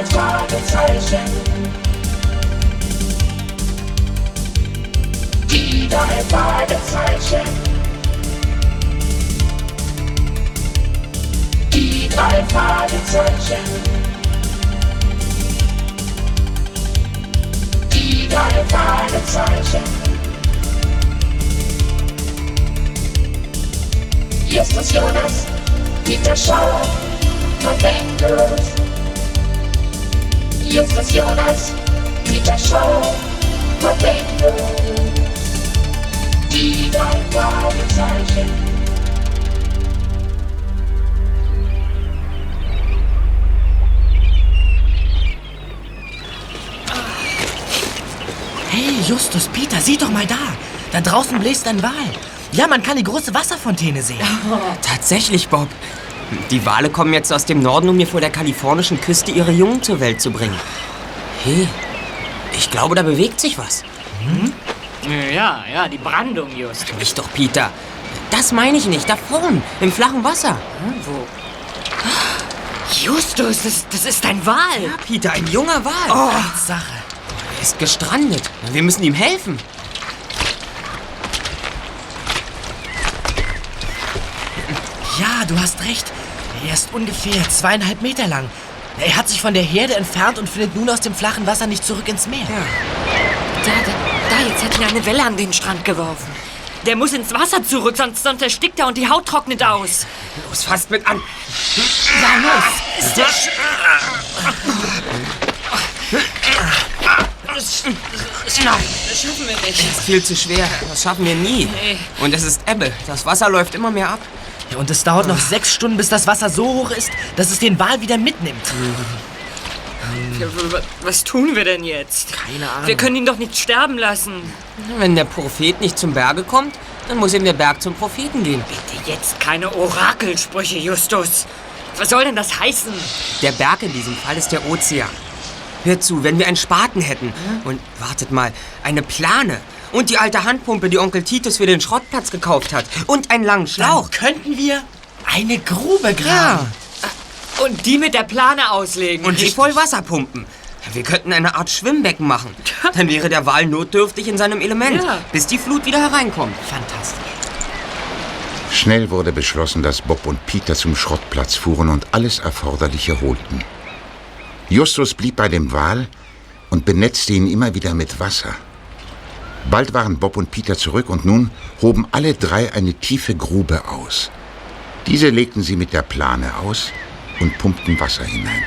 drei Fragezeichen. Die drei Fragezeichen. Die drei Fragezeichen. Die drei Fragezeichen. Justus Jonas, Peter Schauer, November. Justus Jonas, Peter Schauer, November. Die drei Fragezeichen. Hey, Justus, Peter, sieh doch mal da. Da draußen bläst ein Wal. Ja, man kann die große Wasserfontäne sehen. Tatsächlich, Bob. Die Wale kommen jetzt aus dem Norden, um mir vor der kalifornischen Küste ihre Jungen zur Welt zu bringen. Hey, ich glaube, da bewegt sich was. Ja, ja, die Brandung, Just. Nicht doch, Peter. Das meine ich nicht. Da vorn, im flachen Wasser. Wo? Justus, das, das ist ein Wal. Ja, Peter, ein junger Wal. Oh, Sache. Er ist gestrandet. Wir müssen ihm helfen. Ja, du hast recht. Er ist ungefähr zweieinhalb Meter lang. Er hat sich von der Herde entfernt und findet nun aus dem flachen Wasser nicht zurück ins Meer. Da, da, da, jetzt hat ihn eine Welle an den Strand geworfen. Der muss ins Wasser zurück, sonst, sonst erstickt er und die Haut trocknet aus. Los, fasst mit an. Ja, los. Ist der sch Nein, das schaffen wir nicht. Ist viel zu schwer. Das schaffen wir nie. Nee. Und es ist Ebbe. Das Wasser läuft immer mehr ab. Ja, Und es dauert noch sechs Stunden, bis das Wasser so hoch ist, dass es den Wal wieder mitnimmt. Was tun wir denn jetzt? Keine Ahnung. Wir können ihn doch nicht sterben lassen. Wenn der Prophet nicht zum Berge kommt, dann muss eben der Berg zum Propheten gehen. Bitte jetzt keine Orakelsprüche, Justus. Was soll denn das heißen? Der Berg in diesem Fall ist der Ozean. Hör zu, wenn wir einen Spaten hätten und, wartet mal, eine Plane und die alte Handpumpe, die Onkel Titus für den Schrottplatz gekauft hat und einen langen Dann Schlauch. könnten wir eine Grube graben. Und die mit der Plane auslegen. Und die voll Wasser pumpen. Wir könnten eine Art Schwimmbecken machen. Dann wäre der Wal notdürftig in seinem Element, Ja. bis die Flut wieder hereinkommt. Fantastisch. Schnell wurde beschlossen, dass Bob und Peter zum Schrottplatz fuhren und alles Erforderliche holten. Justus blieb bei dem Wal und benetzte ihn immer wieder mit Wasser. Bald waren Bob und Peter zurück und nun hoben alle drei eine tiefe Grube aus. Diese legten sie mit der Plane aus und pumpten Wasser hinein.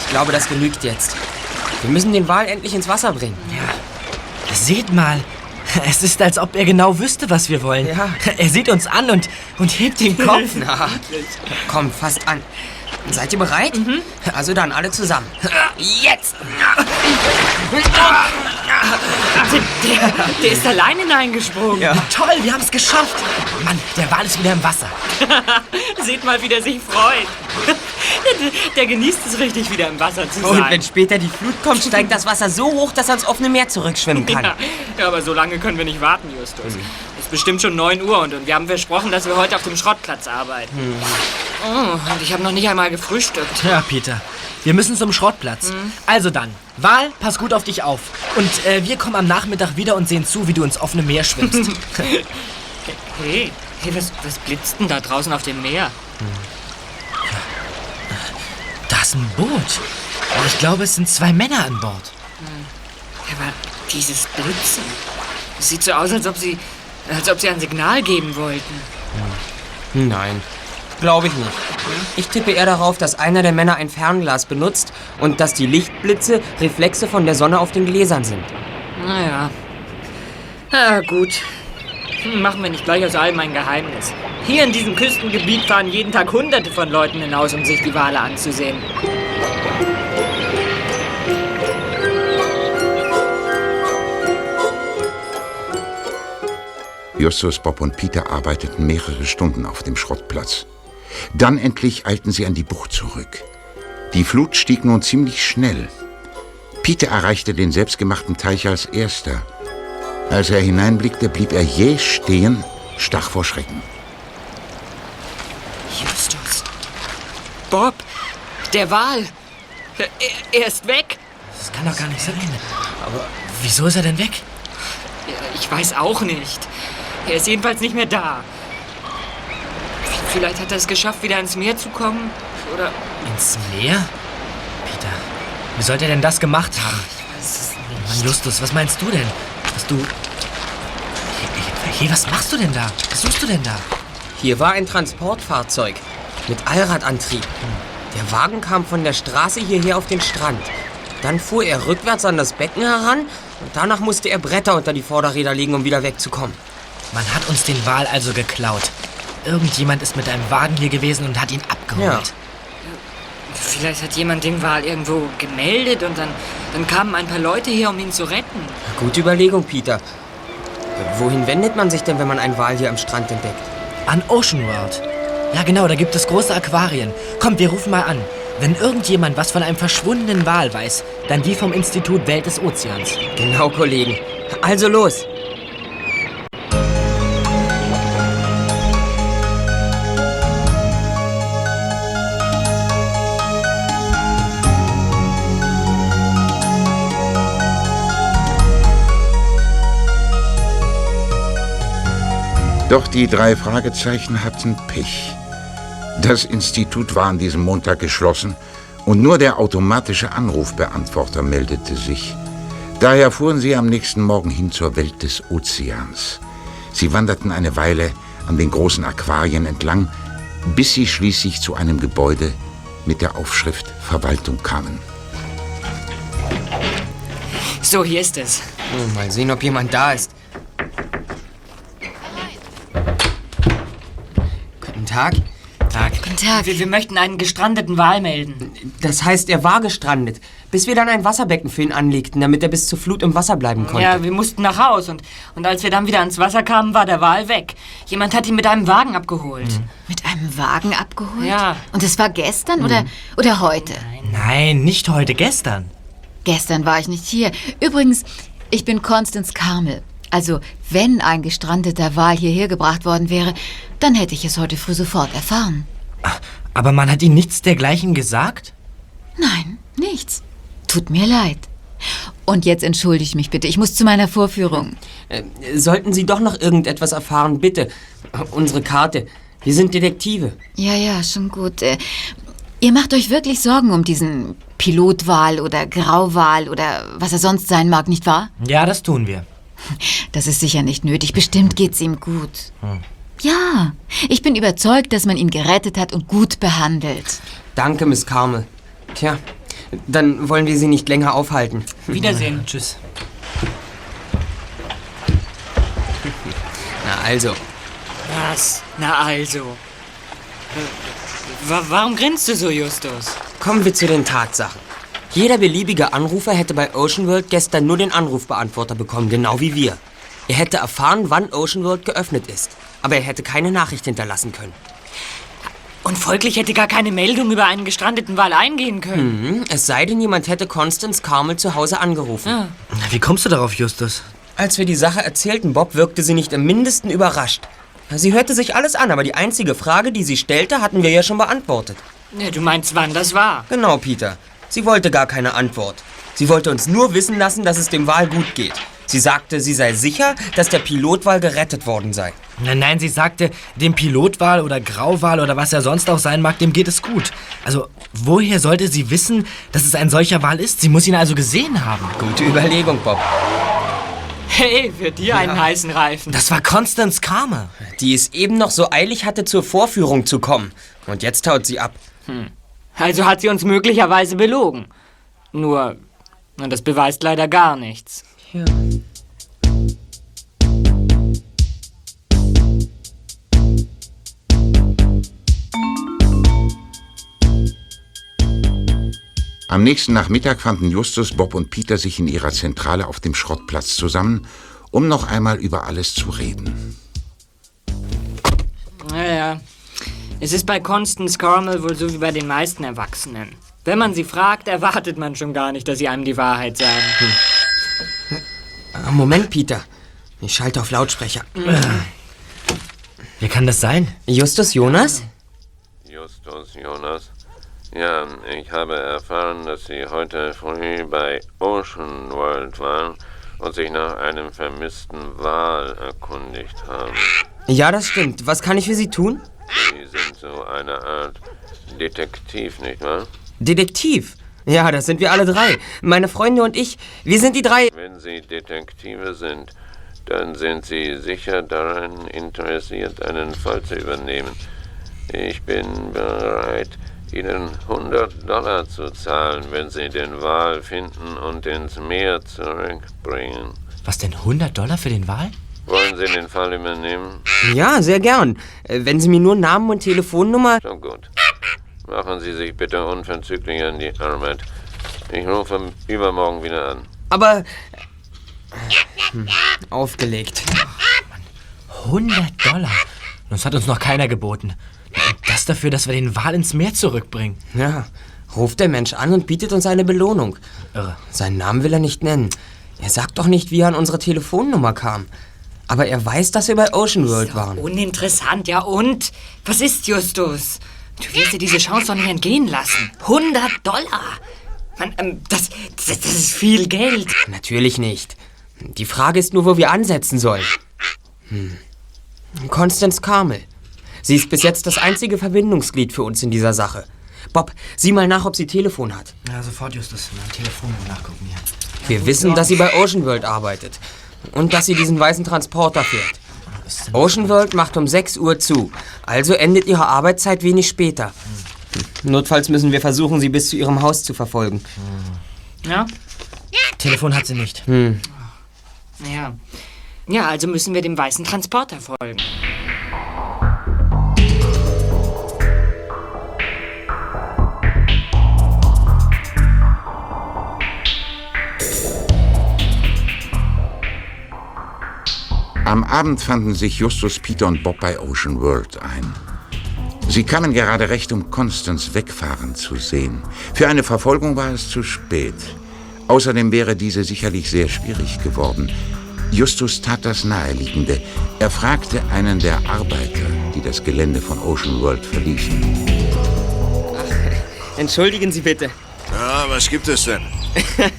Ich glaube, das genügt jetzt. Wir müssen den Wal endlich ins Wasser bringen. Seht mal. Es ist, als ob er genau wüsste, was wir wollen. Ja. Er sieht uns an und, und hebt den Kopf. Na, komm, fasst an. Seid ihr bereit? Also dann alle zusammen. Jetzt! Der, der ist allein hineingesprungen. Ja. Toll, wir haben es geschafft. Mann, der Wal ist wieder im Wasser. Seht mal, wie der sich freut. Der, der genießt es richtig, wieder im Wasser zu sein. Und wenn später die Flut kommt, steigt das Wasser so hoch, dass er ins offene Meer zurückschwimmen kann. ja, ja, aber so lange können wir nicht warten, Justus. Es ist bestimmt schon 9 Uhr und, und wir haben versprochen, dass wir heute auf dem Schrottplatz arbeiten. Oh, und ich habe noch nicht einmal gefrühstückt. Ja, Peter. Wir müssen zum Schrottplatz. Also dann, Wal, pass gut auf dich auf. Und äh, wir kommen am Nachmittag wieder und sehen zu, wie du ins offene Meer schwimmst. Hey, hey was, was blitzt denn da draußen auf dem Meer? da ist ein Boot. Aber ich glaube, es sind zwei Männer an Bord. Aber dieses Blitzen, es sieht so aus, als ob sie, als ob sie ein Signal geben wollten. Nein, glaube ich nicht. Ich tippe eher darauf, dass einer der Männer ein Fernglas benutzt und dass die Lichtblitze Reflexe von der Sonne auf den Gläsern sind. Naja. Na gut. Hm, Machen wir nicht gleich aus allem ein Geheimnis. Hier in diesem Küstengebiet fahren jeden Tag hunderte von Leuten hinaus, um sich die Wale anzusehen. Justus, Bob und Peter arbeiteten mehrere Stunden auf dem Schrottplatz. Dann endlich eilten sie an die Bucht zurück. Die Flut stieg nun ziemlich schnell. Peter erreichte den selbstgemachten Teich als erster. Als er hineinblickte, blieb er jäh stehen stach vor Schrecken. Justus. Bob, der Wal. Er, er ist weg. Das kann doch gar nicht sein. Aber wieso ist er denn weg? Ich weiß auch nicht. Er ist jedenfalls nicht mehr da. Vielleicht hat er es geschafft, wieder ins Meer zu kommen. Oder. Ins Meer? Peter, wie sollte er denn das gemacht haben? Mann, Justus, was meinst du denn? Dass du. Hey, hey, was machst du denn da? Was suchst du denn da? Hier war ein Transportfahrzeug mit Allradantrieb. Der Wagen kam von der Straße hierher auf den Strand. Dann fuhr er rückwärts an das Becken heran und danach musste er Bretter unter die Vorderräder legen, um wieder wegzukommen. Man hat uns den Wal also geklaut. Irgendjemand ist mit einem Wagen hier gewesen und hat ihn abgeholt. Ja. Vielleicht hat jemand den Wal irgendwo gemeldet und dann, dann kamen ein paar Leute hier, um ihn zu retten. Gute Überlegung, Peter. Wohin wendet man sich denn, wenn man einen Wal hier am Strand entdeckt? An Ocean World. Ja, genau, da gibt es große Aquarien. Kommt, wir rufen mal an. Wenn irgendjemand was von einem verschwundenen Wal weiß, dann die vom Institut Welt des Ozeans. Genau, Kollegen. Also los. Doch die drei Fragezeichen hatten Pech. Das Institut war an diesem Montag geschlossen und nur der automatische Anrufbeantworter meldete sich. Daher fuhren sie am nächsten Morgen hin zur Welt des Ozeans. Sie wanderten eine Weile an den großen Aquarien entlang, bis sie schließlich zu einem Gebäude mit der Aufschrift Verwaltung kamen. So, hier ist es. Hm, Mal sehen, ob jemand da ist. Tag. Tag. Guten Tag. Wir, wir möchten einen gestrandeten Wal melden. Das heißt, er war gestrandet, bis wir dann ein Wasserbecken für ihn anlegten, damit er bis zur Flut im Wasser bleiben konnte. Ja, wir mussten nach Haus und, und als wir dann wieder ans Wasser kamen, war der Wal weg. Jemand hat ihn mit einem Wagen abgeholt. Mit einem Wagen abgeholt? Ja. Und es war gestern oder, oder heute? Nein, nicht heute, gestern. Gestern war ich nicht hier. Übrigens, ich bin Constance Carmel. Also, wenn ein gestrandeter Wal hierher gebracht worden wäre, dann hätte ich es heute früh sofort erfahren. Aber man hat Ihnen nichts dergleichen gesagt? Nein, nichts. Tut mir leid. Und jetzt entschuldige ich mich bitte. Ich muss zu meiner Vorführung. Äh, sollten Sie doch noch irgendetwas erfahren, bitte. Unsere Karte. Wir sind Detektive. Ja, ja, schon gut. Äh, ihr macht euch wirklich Sorgen um diesen Pilotwal oder Grauwal oder was er sonst sein mag, nicht wahr? Ja, das tun wir. Das ist sicher nicht nötig. Bestimmt geht's ihm gut. Ja, ich bin überzeugt, dass man ihn gerettet hat und gut behandelt. Danke, Miss Carmel. Tja, dann wollen wir Sie nicht länger aufhalten. Wiedersehen. Tschüss. Na also, Was? Na also. Wa warum grinst du so, Justus? kommen wir zu den Tatsachen. Jeder beliebige Anrufer hätte bei Ocean World gestern nur den Anrufbeantworter bekommen, genau wie wir. Er hätte erfahren, wann Ocean World geöffnet ist. Aber er hätte keine Nachricht hinterlassen können. Und folglich hätte gar keine Meldung über einen gestrandeten Wal eingehen können. Hm, Es sei denn, jemand hätte Constance Carmel zu Hause angerufen. Wie kommst du darauf, Justus? Als wir die Sache erzählten, Bob wirkte sie nicht im mindesten überrascht. Sie hörte sich alles an, aber die einzige Frage, die sie stellte, hatten wir ja schon beantwortet. Ja, du meinst, wann das war? Genau, Peter. Sie wollte gar keine Antwort. Sie wollte uns nur wissen lassen, dass es dem Wal gut geht. Sie sagte, sie sei sicher, dass der Pilotwal gerettet worden sei. Nein, nein, sie sagte, dem Pilotwal oder Grauwal oder was er sonst auch sein mag, dem geht es gut. Also, woher sollte sie wissen, dass es ein solcher Wal ist? Sie muss ihn also gesehen haben. Gute Überlegung, Bob. Hey, für dir einen heißen Reifen. Das war Constance Carmer. Die es eben noch so eilig hatte, zur Vorführung zu kommen. Und jetzt haut sie ab. Also hat sie uns möglicherweise belogen. Nur, und das beweist leider gar nichts. Am nächsten Nachmittag fanden Justus, Bob und Peter sich in ihrer Zentrale auf dem Schrottplatz zusammen, um noch einmal über alles zu reden. Naja, es ist bei Constance Carmel wohl so wie bei den meisten Erwachsenen. Wenn man sie fragt, erwartet man schon gar nicht, dass sie einem die Wahrheit sagen. Ah, Moment, Peter. Ich schalte auf Lautsprecher. Wer kann das sein? Justus Jonas? Justus Jonas. Ja, ich habe erfahren, dass Sie heute früh bei Ocean World waren und sich nach einem vermissten Wal erkundigt haben. Ja, das stimmt. Was kann ich für Sie tun? Sie sind so eine Art Detektiv, nicht wahr? Detektiv. Ja, das sind wir alle drei. Meine Freunde und ich. Wir sind die drei. Wenn Sie Detektive sind, dann sind Sie sicher daran interessiert, einen Fall zu übernehmen. Ich bin bereit, Ihnen 100 Dollar zu zahlen, wenn Sie den Wal finden und ins Meer zurückbringen. Was denn, 100 Dollar für den Wal? Wollen Sie den Fall übernehmen? Ja, sehr gern. Äh, Wenn Sie mir nur Namen und Telefonnummer. Schon gut. Machen Sie sich bitte unverzüglich an die Arbeit. Ich rufe übermorgen wieder an. Aber. Hm, aufgelegt. 100 Dollar? Das hat uns noch keiner geboten. Und das dafür, dass wir den Wal ins Meer zurückbringen. Ja, ruft der Mensch an und bietet uns eine Belohnung. Irre. Seinen Namen will er nicht nennen. Er sagt doch nicht, wie er an unsere Telefonnummer kam. Aber er weiß, dass wir bei Ocean World waren. Uninteressant, ja und? Was ist, Justus? Du wirst dir diese Chance doch nicht entgehen lassen. 100 Dollar! Mann, ähm, das, das, das ist viel Geld. Natürlich nicht. Die Frage ist nur, wo wir ansetzen sollen. Hm. Constance Carmel. Sie ist bis jetzt das einzige Verbindungsglied für uns in dieser Sache. Bob, sieh mal nach, ob sie Telefon hat. Ja, sofort, Justus. Mein Telefon nachgucken hier. Wir wissen, dass sie bei Ocean World arbeitet. Und dass sie diesen weißen Transporter fährt. Ocean World macht um 6 Uhr zu. Also endet ihre Arbeitszeit wenig später. Notfalls müssen wir versuchen, sie bis zu ihrem Haus zu verfolgen. Ja? Telefon hat sie nicht. Ja. Ja, also müssen wir dem weißen Transporter folgen. Am Abend fanden sich Justus, Peter und Bob bei Ocean World ein. Sie kamen gerade recht, um Constance wegfahren zu sehen. Für eine Verfolgung war es zu spät. Außerdem wäre diese sicherlich sehr schwierig geworden. Justus tat das Naheliegende. Er fragte einen der Arbeiter, die das Gelände von Ocean World verließen. Entschuldigen Sie bitte. Ja, was gibt es denn?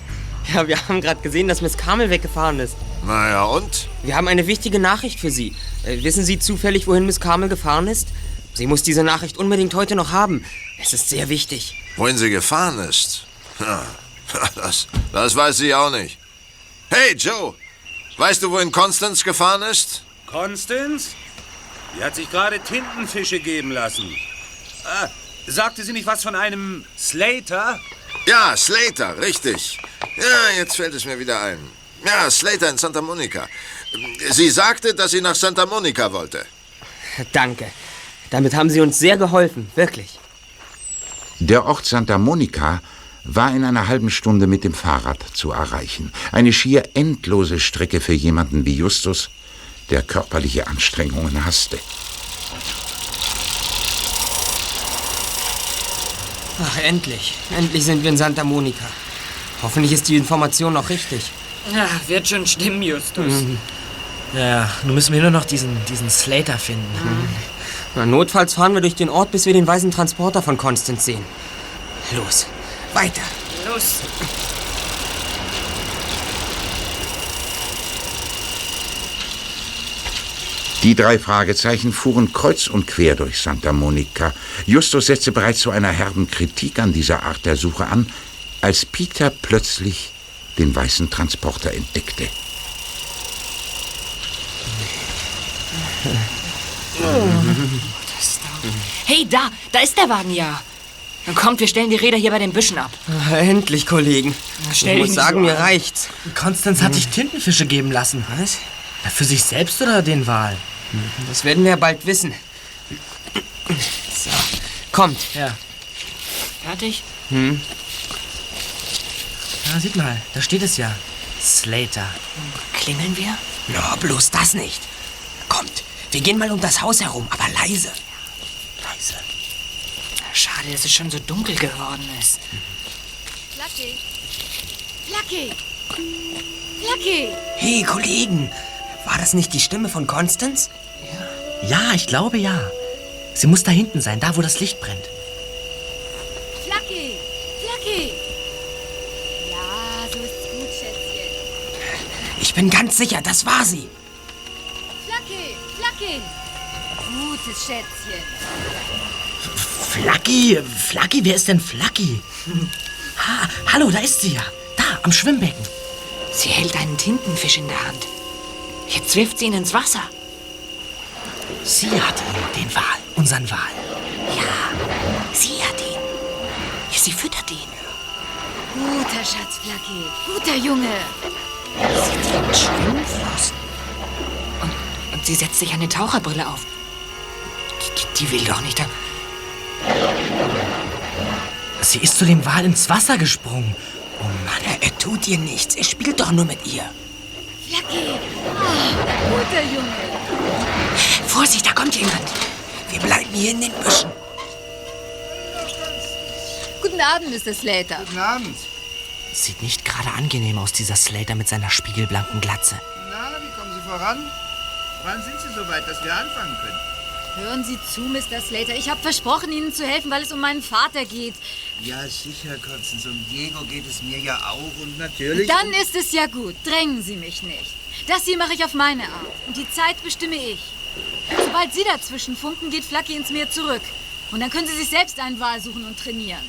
Ja, wir haben gerade gesehen, dass Miss Carmel weggefahren ist. Naja, und? Wir haben eine wichtige Nachricht für Sie. Äh, wissen Sie zufällig, wohin Miss Carmel gefahren ist? Sie muss diese Nachricht unbedingt heute noch haben. Es ist sehr wichtig. Wohin sie gefahren ist? Ja, das, das weiß sie auch nicht. Hey, Joe! Weißt du, wohin Constance gefahren ist? Constance? Die hat sich gerade Tintenfische geben lassen. Ah, sagte sie nicht was von einem Slater? Ja, Slater, richtig. Ja, jetzt fällt es mir wieder ein. Ja, Slater in Santa Monica. Sie sagte, dass sie nach Santa Monica wollte. Danke. Damit haben Sie uns sehr geholfen, wirklich. Der Ort Santa Monica war in einer halben Stunde mit dem Fahrrad zu erreichen. Eine schier endlose Strecke für jemanden wie Justus, der körperliche Anstrengungen hasste. Ach, endlich. Endlich sind wir in Santa Monica. Hoffentlich ist die Information noch richtig. Ja, wird schon stimmen, Justus. Ja, nun müssen wir nur noch diesen, diesen Slater finden. Na, notfalls fahren wir durch den Ort, bis wir den weißen Transporter von Constance sehen. Los, weiter. Los. Die drei Fragezeichen fuhren kreuz und quer durch Santa Monica. Justus setzte bereits zu einer herben Kritik an dieser Art der Suche an, als Peter plötzlich den weißen Transporter entdeckte. Hey, da, da ist der Wagen ja. Kommt, wir stellen die Räder hier bei den Büschen ab. Endlich, Kollegen. stell ich dich muss sagen, so mir reicht's. Konstanz hat sich Tintenfische geben lassen. Was? Für sich selbst oder den Wal? Das werden wir ja bald wissen. So, kommt. Ja. Fertig? Ja, sieht mal, da steht es ja. Slater. Klingeln wir? Na, bloß das nicht. Kommt, wir gehen mal um das Haus herum, aber leise. Leise. Schade, dass es schon so dunkel geworden ist. Lucky! Lucky! Lucky! Hey, Kollegen, war das nicht die Stimme von Constance? Ja, ich glaube ja. Sie muss da hinten sein, da wo das Licht brennt. Flacky! Flacky! So ist's gut, Schätzchen. Ich bin ganz sicher, das war sie. Flacky! Flacky! Gutes Schätzchen. Flaggy, Flaggy, wer ist denn Flaggy? Ha, hallo, da ist sie ja. Da, am Schwimmbecken. Sie hält einen Tintenfisch in der Hand. Jetzt wirft sie ihn ins Wasser. Sie hat ihn, den Wal, unseren Wal. Ja, sie hat ihn. Sie füttert ihn. Guter Schatz, Flacky. Guter Junge. Sie trägt Schwimmflossen. Und, und sie setzt sich eine Taucherbrille auf. Die, die will doch nicht. da- Sie ist zu dem Wal ins Wasser gesprungen. Oh Mann. Er, er tut ihr nichts. Er spielt doch nur mit ihr. Flacky. Ah, guter Junge. Vorsicht, da kommt jemand. Wir bleiben hier in den Büschen. Guten Abend, Mr. Slater. Guten Abend. Sieht nicht gerade angenehm aus, dieser Slater mit seiner spiegelblanken Glatze. Na, wie kommen Sie voran? Wann sind Sie so weit, dass wir anfangen können? Hören Sie zu, Mr. Slater. Ich habe versprochen, Ihnen zu helfen, weil es um meinen Vater geht. Ja, sicher, Constance. Um Diego geht es mir ja auch und natürlich... Dann ist es ja gut. Drängen Sie mich nicht. Das hier mache ich auf meine Art. Und die Zeit bestimme ich. Sobald Sie dazwischen funken, geht Flacky ins Meer zurück. Und dann können Sie sich selbst einen Wal suchen und trainieren.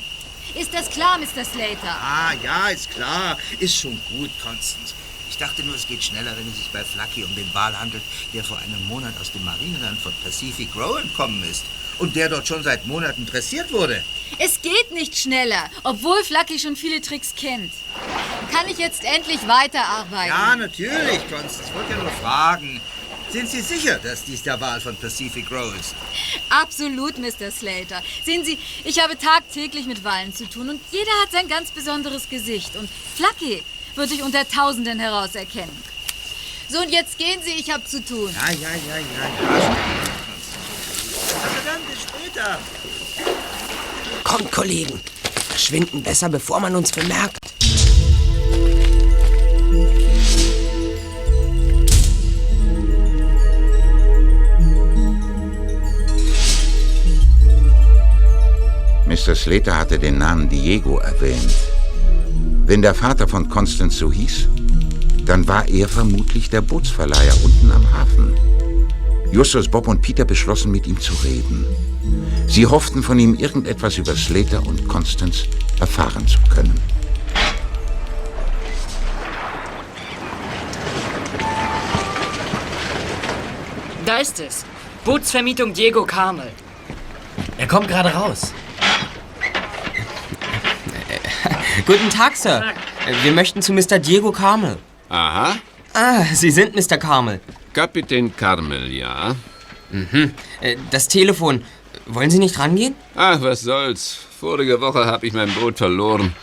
Ist das klar, Mr. Slater? Ah, ja, ist klar. Ist schon gut, Constance. Ich dachte nur, es geht schneller, wenn es sich bei Flacky um den Wal handelt, der vor einem Monat aus dem Marineland von Pacific Row entkommen ist. Und der dort schon seit Monaten dressiert wurde. Es geht nicht schneller, obwohl Flacky schon viele Tricks kennt. Kann ich jetzt endlich weiterarbeiten? Ja, natürlich, Constance. Ich wollte ja nur fragen. Sind Sie sicher, dass dies der Wal von Pacific Row ist? Absolut, Mr. Slater. Sehen Sie, ich habe tagtäglich mit Walen zu tun und jeder hat sein ganz besonderes Gesicht. Und Flacky wird sich unter Tausenden herauserkennen. So, und jetzt gehen Sie, ich habe zu tun. Ja, ja, ja, ja, ja. Also dann, bis später. Kommt, Kollegen. Verschwinden besser, bevor man uns bemerkt. Mr. Slater hatte den Namen Diego erwähnt. Wenn der Vater von Constance so hieß, dann war er vermutlich der Bootsverleiher unten am Hafen. Justus, Bob und Peter beschlossen, mit ihm zu reden. Sie hofften, von ihm irgendetwas über Slater und Constance erfahren zu können. Da ist es. Bootsvermietung Diego Carmel. Er kommt gerade raus. Guten Tag, Sir. Äh, Wir möchten zu Mr. Diego Carmel. Aha, Ah, Sie sind Mr. Carmel. Kapitän Carmel, ja. Äh, Das Telefon. Wollen Sie nicht rangehen? Ach, was soll's. Vorige Woche habe ich mein Boot verloren.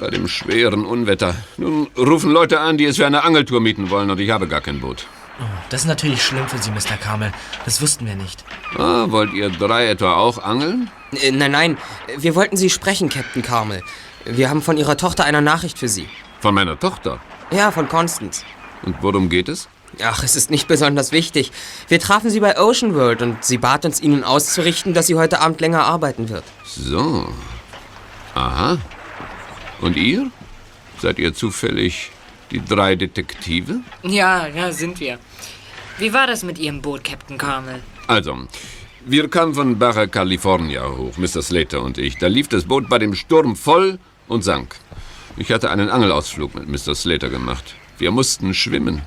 Bei dem schweren Unwetter. Nun rufen Leute an, die es für eine Angeltour mieten wollen und ich habe gar kein Boot. Das ist natürlich schlimm für Sie, Mr. Carmel. Das wussten wir nicht. Ah, wollt ihr drei etwa auch angeln? Äh, Nein, nein. Wir wollten Sie sprechen, Captain Carmel. Wir haben von Ihrer Tochter eine Nachricht für Sie. Von meiner Tochter. Ja, von Constance. Und worum geht es? Ach, es ist nicht besonders wichtig. Wir trafen sie bei Ocean World und sie bat uns, ihnen auszurichten, dass sie heute Abend länger arbeiten wird. So. Aha. Und ihr? Seid ihr zufällig die drei Detektive? Ja, ja, sind wir. Wie war das mit Ihrem Boot, Captain Carmel? Also, wir kamen von Baja California hoch, Mr. Slater und ich. Da lief das Boot bei dem Sturm voll und sank. Ich hatte einen Angelausflug mit Mr. Slater gemacht. Wir mussten schwimmen.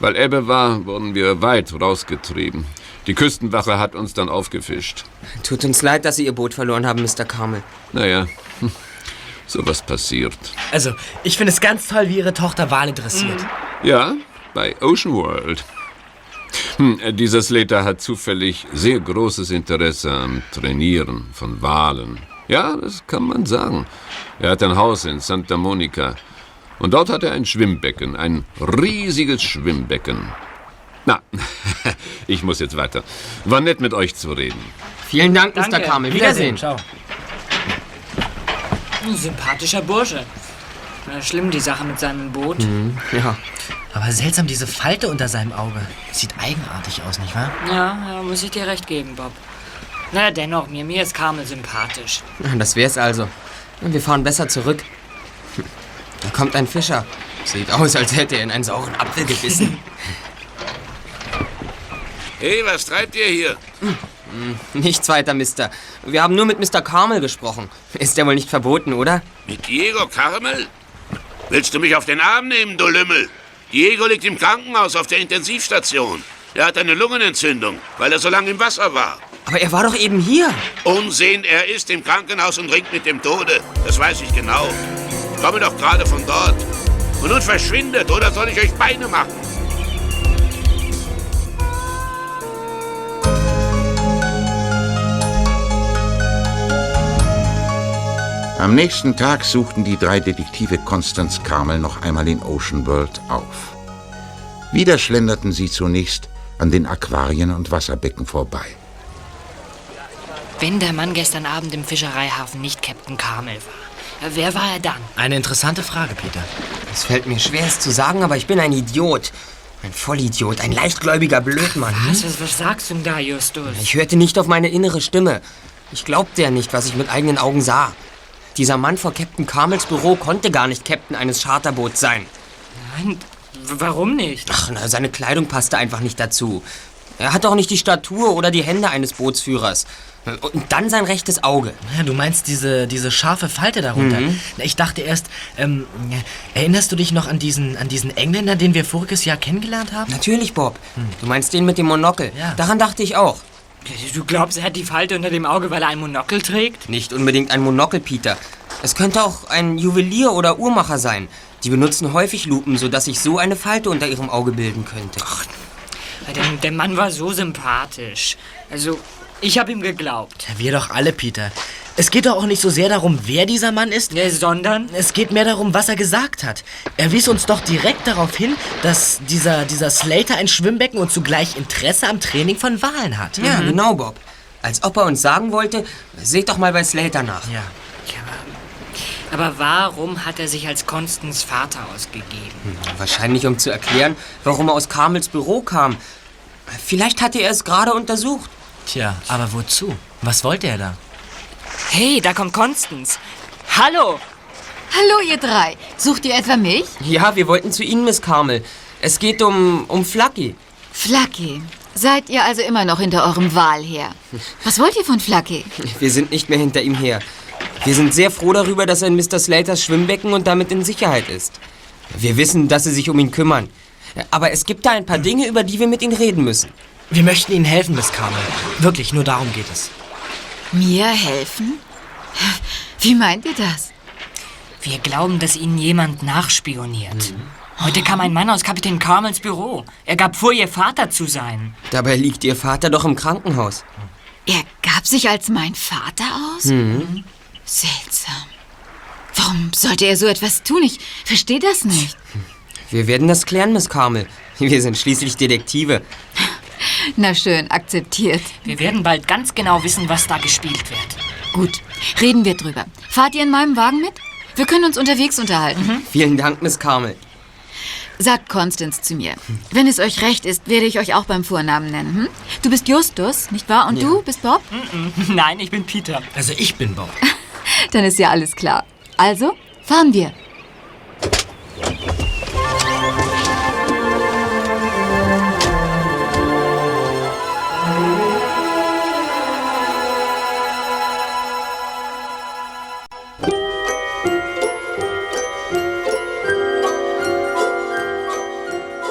Weil Ebbe war, wurden wir weit rausgetrieben. Die Küstenwache hat uns dann aufgefischt. Tut uns leid, dass Sie Ihr Boot verloren haben, Mr. Carmel. Naja, sowas passiert. Also, ich finde es ganz toll, wie Ihre Tochter Wale dressiert. Ja, bei Ocean World. Hm, äh, dieser Slater hat zufällig sehr großes Interesse am Trainieren von Walen. Ja, das kann man sagen. Er hat ein Haus in Santa Monica. Und dort hat er ein Schwimmbecken, ein riesiges Schwimmbecken. Na, ich muss jetzt weiter. War nett mit euch zu reden. Vielen Dank, Mr. Danke. Carmel. Wiedersehen. Ciao. Ein sympathischer Bursche. Na, schlimm die Sache mit seinem Boot. Hm, ja. Aber seltsam, diese Falte unter seinem Auge. Sieht eigenartig aus, nicht wahr? Ja, ja, muss ich dir recht geben, Bob. Na, dennoch, mir, mir ist Carmel sympathisch. Das wär's also. Wir fahren besser zurück. Hm, Da kommt ein Fischer. Sieht aus, als hätte er in einen sauren Apfel gebissen. Hey, was treibt ihr hier? Nichts weiter, Mister. Wir haben nur mit Mr. Carmel gesprochen. Ist ja wohl nicht verboten, oder? Mit Diego Carmel? Willst du mich auf den Arm nehmen, du Lümmel? Diego liegt im Krankenhaus auf der Intensivstation. Er hat eine Lungenentzündung, weil er so lange im Wasser war. Aber er war doch eben hier. Unsinn, er ist im Krankenhaus und ringt mit dem Tode. Das weiß ich genau. Ich komme doch gerade von dort. Und nun verschwindet, oder soll ich euch Beine machen? Am nächsten Tag suchten die drei Detektive Constance Carmel noch einmal in Ocean World auf. Wieder schlenderten sie zunächst an den Aquarien und Wasserbecken vorbei. Wenn der Mann gestern Abend im Fischereihafen nicht Captain Carmel war, wer war er dann? Eine interessante Frage, Peter. Es fällt mir schwer, es zu sagen, aber ich bin ein Idiot. Ein Vollidiot, ein leichtgläubiger Blödmann. Was, was, was sagst du denn da, Justus? Ich hörte nicht auf meine innere Stimme. Ich glaubte ja nicht, was ich mit eigenen Augen sah. Dieser Mann vor Captain Carmels Büro konnte gar nicht Captain eines Charterboots sein. Nein, warum nicht? Ach, na, seine Kleidung passte einfach nicht dazu. Er hat auch nicht die Statur oder die Hände eines Bootsführers. Und dann sein rechtes Auge. Ja, du meinst diese, diese scharfe Falte darunter. Mhm. Na, Ich dachte erst, ähm, erinnerst du dich noch an diesen, an diesen Engländer, den wir voriges Jahr kennengelernt haben? Natürlich, Bob. Du meinst den mit dem Monokel. Ja. Daran dachte ich auch. Du glaubst, er hat die Falte unter dem Auge, weil er ein Monokel trägt? Nicht unbedingt ein Monokel, Peter. Es könnte auch ein Juwelier oder Uhrmacher sein. Die benutzen häufig Lupen, sodass sich so eine Falte unter ihrem Auge bilden könnte. Der, der Mann war so sympathisch. Also, ich habe ihm geglaubt. Ja, wir doch alle, Peter. Es geht doch auch nicht so sehr darum, wer dieser Mann ist, Ja, sondern? es geht mehr darum, was er gesagt hat. Er wies uns doch direkt darauf hin, dass dieser, dieser Slater ein Schwimmbecken und zugleich Interesse am Training von Walen hat. Ja, genau, Bob. Als ob er uns sagen wollte, seht doch mal bei Slater nach. Ja. Aber warum hat er sich als Constans Vater ausgegeben? Wahrscheinlich, um zu erklären, warum er aus Carmels Büro kam. Vielleicht hatte er es gerade untersucht. Tja, aber wozu? Was wollte er da? Hey, da kommt Constance. Hallo! Hallo, ihr drei. Sucht ihr etwa mich? Ja, wir wollten zu Ihnen, Miss Carmel. Es geht um, um Flucky. Flacky. Seid ihr also immer noch hinter eurem Wal her? Was wollt ihr von Flacky? Wir sind nicht mehr hinter ihm her. Wir sind sehr froh darüber, dass er in Mr. Slaters Schwimmbecken und damit in Sicherheit ist. Wir wissen, dass Sie sich um ihn kümmern. Aber es gibt da ein paar Dinge, über die wir mit ihm reden müssen. Wir möchten Ihnen helfen, Miss Carmel. Wirklich, nur darum geht es. Mir helfen? Wie meint ihr das? Wir glauben, dass Ihnen jemand nachspioniert. Heute kam ein Mann aus Kapitän Carmels Büro. Er gab vor, Ihr Vater zu sein. Dabei liegt Ihr Vater doch im Krankenhaus. Er gab sich als mein Vater aus? Seltsam. Warum sollte er so etwas tun? Ich verstehe das nicht. Wir werden das klären, Miss Carmel. Wir sind schließlich Detektive. Na schön, akzeptiert. Wir werden bald ganz genau wissen, was da gespielt wird. Gut, reden wir drüber. Fahrt ihr in meinem Wagen mit? Wir können uns unterwegs unterhalten. Vielen Dank, Miss Carmel. Sagt Constance zu mir. Wenn es euch recht ist, werde ich euch auch beim Vornamen nennen. Hm? Du bist Justus, nicht wahr? Und du bist Bob? Nein, ich bin Peter. Also ich bin Bob. Dann ist ja alles klar. Also, fahren wir.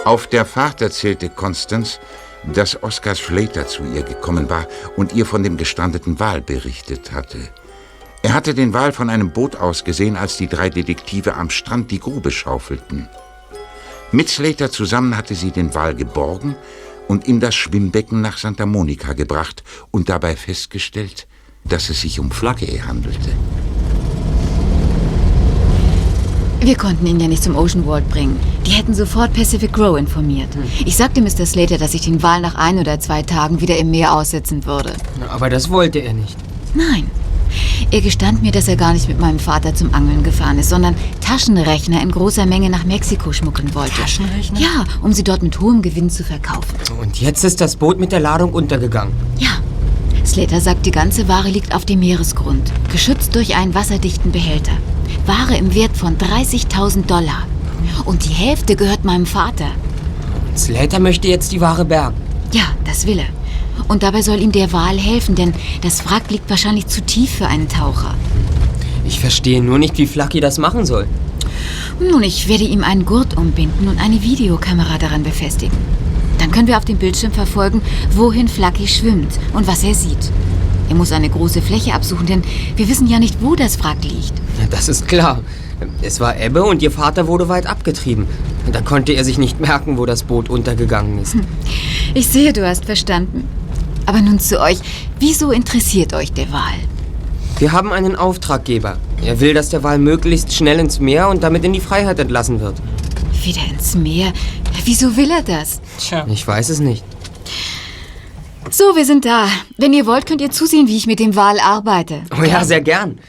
Auf der Fahrt erzählte Constance, dass Oskar Schlater zu ihr gekommen war und ihr von dem gestrandeten Wal berichtet hatte. Er hatte den Wal von einem Boot aus gesehen, als die drei Detektive am Strand die Grube schaufelten. Mit Slater zusammen hatte sie den Wal geborgen und in das Schwimmbecken nach Santa Monica gebracht und dabei festgestellt, dass es sich um Flagge handelte. Wir konnten ihn ja nicht zum Ocean World bringen. Die hätten sofort Pacific Grow informiert. Ich sagte Mr. Slater, dass ich den Wal nach ein oder zwei Tagen wieder im Meer aussetzen würde. Aber das wollte er nicht. Nein. Er gestand mir, dass er gar nicht mit meinem Vater zum Angeln gefahren ist, sondern Taschenrechner in großer Menge nach Mexiko schmuggeln wollte. Taschenrechner? Ja, um sie dort mit hohem Gewinn zu verkaufen. Und jetzt ist das Boot mit der Ladung untergegangen. Ja. Slater sagt, die ganze Ware liegt auf dem Meeresgrund, geschützt durch einen wasserdichten Behälter. Ware im Wert von 30.000 Dollar. Und die Hälfte gehört meinem Vater. Slater möchte jetzt die Ware bergen. Ja, das will er. Und dabei soll ihm der Wal helfen, denn das Wrack liegt wahrscheinlich zu tief für einen Taucher. Ich verstehe nur nicht, wie Flucky das machen soll. Nun, ich werde ihm einen Gurt umbinden und eine Videokamera daran befestigen. Dann können wir auf dem Bildschirm verfolgen, wohin Flucky schwimmt und was er sieht. Er muss eine große Fläche absuchen, denn wir wissen ja nicht, wo das Wrack liegt. Das ist klar. Es war Ebbe und ihr Vater wurde weit abgetrieben. Da konnte er sich nicht merken, wo das Boot untergegangen ist. Ich sehe, du hast verstanden. Aber nun zu euch. Wieso interessiert euch der Wal? Wir haben einen Auftraggeber. Er will, dass der Wal möglichst schnell ins Meer und damit in die Freiheit entlassen wird. Wieder ins Meer? Wieso will er das? Tja. Ich weiß es nicht. So, wir sind da. Wenn ihr wollt, könnt ihr zusehen, wie ich mit dem Wal arbeite. Oh ja, sehr gern.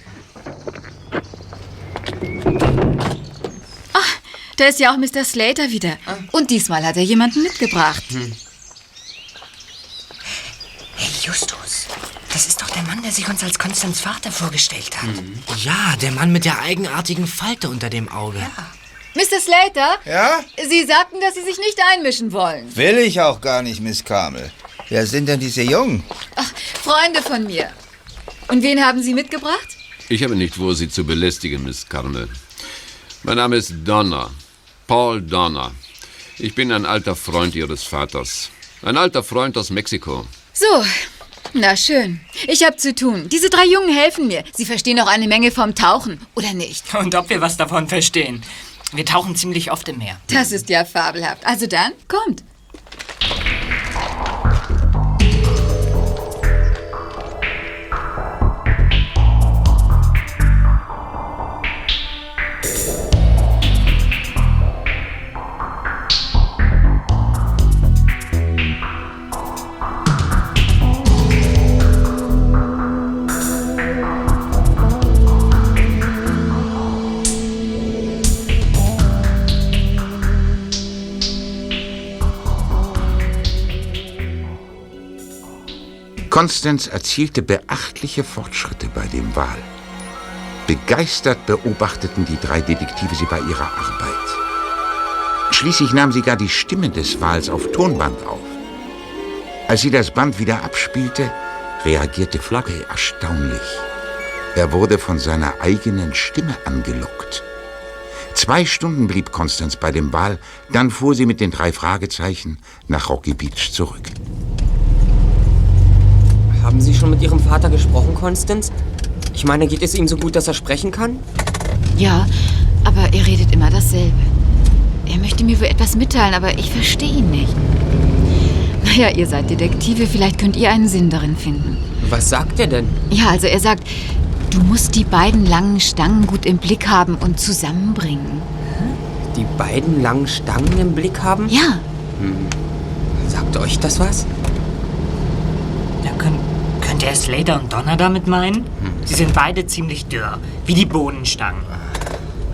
Da ist ja auch Mr. Slater wieder. Und diesmal hat er jemanden mitgebracht. Hey, Justus. Das ist doch der Mann, der sich uns als Konstanz Vater vorgestellt hat. Ja, der Mann mit der eigenartigen Falte unter dem Auge. Mr. Slater? Ja? Sie sagten, dass Sie sich nicht einmischen wollen. Will ich auch gar nicht, Miss Carmel. Wer sind denn diese Jungen? Ach, Freunde von mir. Und wen haben Sie mitgebracht? Ich habe nicht vor, Sie zu belästigen, Miss Carmel. Mein Name ist Donner. Paul Donner. Ich bin ein alter Freund Ihres Vaters. Ein alter Freund aus Mexiko. So, na schön. Ich habe zu tun. Diese drei Jungen helfen mir. Sie verstehen auch eine Menge vom Tauchen, oder nicht? Und ob wir was davon verstehen. Wir tauchen ziemlich oft im Meer. Das ist ja fabelhaft. Also dann, kommt. Constance erzielte beachtliche Fortschritte bei dem Wal. Begeistert beobachteten die drei Detektive sie bei ihrer Arbeit. Schließlich nahm sie gar die Stimme des Wals auf Tonband auf. Als sie das Band wieder abspielte, reagierte Flagge erstaunlich. Er wurde von seiner eigenen Stimme angelockt. Zwei Stunden blieb Constance bei dem Wal, dann fuhr sie mit den drei Fragezeichen nach Rocky Beach zurück. Haben Sie schon mit Ihrem Vater gesprochen, Constance? Ich meine, geht es ihm so gut, dass er sprechen kann? Ja, aber er redet immer dasselbe. Er möchte mir wohl etwas mitteilen, aber ich verstehe ihn nicht. Naja, ihr seid Detektive, vielleicht könnt ihr einen Sinn darin finden. Was sagt er denn? Ja, also er sagt, du musst die beiden langen Stangen gut im Blick haben und zusammenbringen. Die beiden langen Stangen im Blick haben? Ja. Hm. Sagt euch das was? Ja, könnt, könnte er Slater und Donner damit meinen? Sie sind beide ziemlich dürr, wie die Bohnenstangen.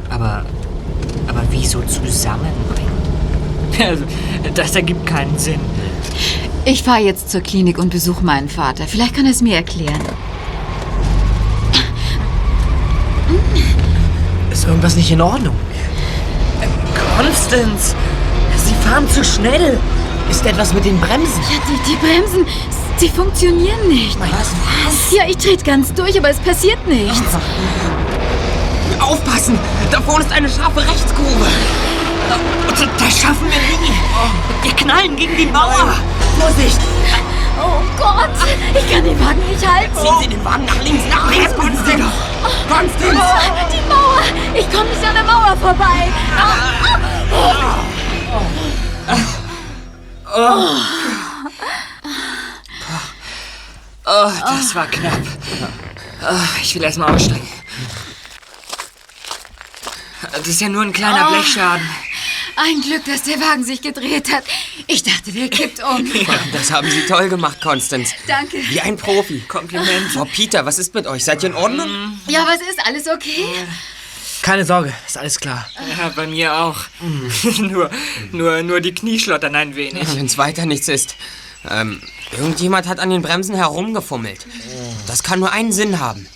Aber, aber wieso zusammenbringen? Also, das ergibt keinen Sinn. Ich fahre jetzt zur Klinik und besuche meinen Vater. Vielleicht kann er es mir erklären. Ist irgendwas nicht in Ordnung? Constance, Sie fahren zu schnell. Ist etwas mit den Bremsen? Ja, die, die Bremsen, sie funktionieren nicht. Was? Was? Ja, ich trete ganz durch, aber es passiert nichts. Aufpassen! Da vorne ist eine scharfe Rechtskurve. Das, schaffen wir nie. Wir knallen gegen die Mauer. Vorsicht! Oh Gott, ich kann den Wagen nicht halten. Ziehen Sie den Wagen nach links, nach links, Constance! Constance! Oh, die Mauer! Ich komme nicht an der Mauer vorbei. Oh, das war knapp. Oh, ich will erst mal aussteigen. Das ist ja nur ein kleiner Blechschaden. Ein Glück, dass der Wagen sich gedreht hat. Ich dachte, der kippt um. Das haben Sie toll gemacht, Constance. Danke. Wie ein Profi. Kompliment. Frau Peter, was ist mit euch? Seid ihr in Ordnung? Ja, was ist? Alles okay? Keine Sorge, ist alles klar. Ja, bei mir auch. nur, nur, nur die Knie schlottern ein wenig. Wenn es weiter nichts ist. Ähm, irgendjemand hat an den Bremsen herumgefummelt. Das kann nur einen Sinn haben.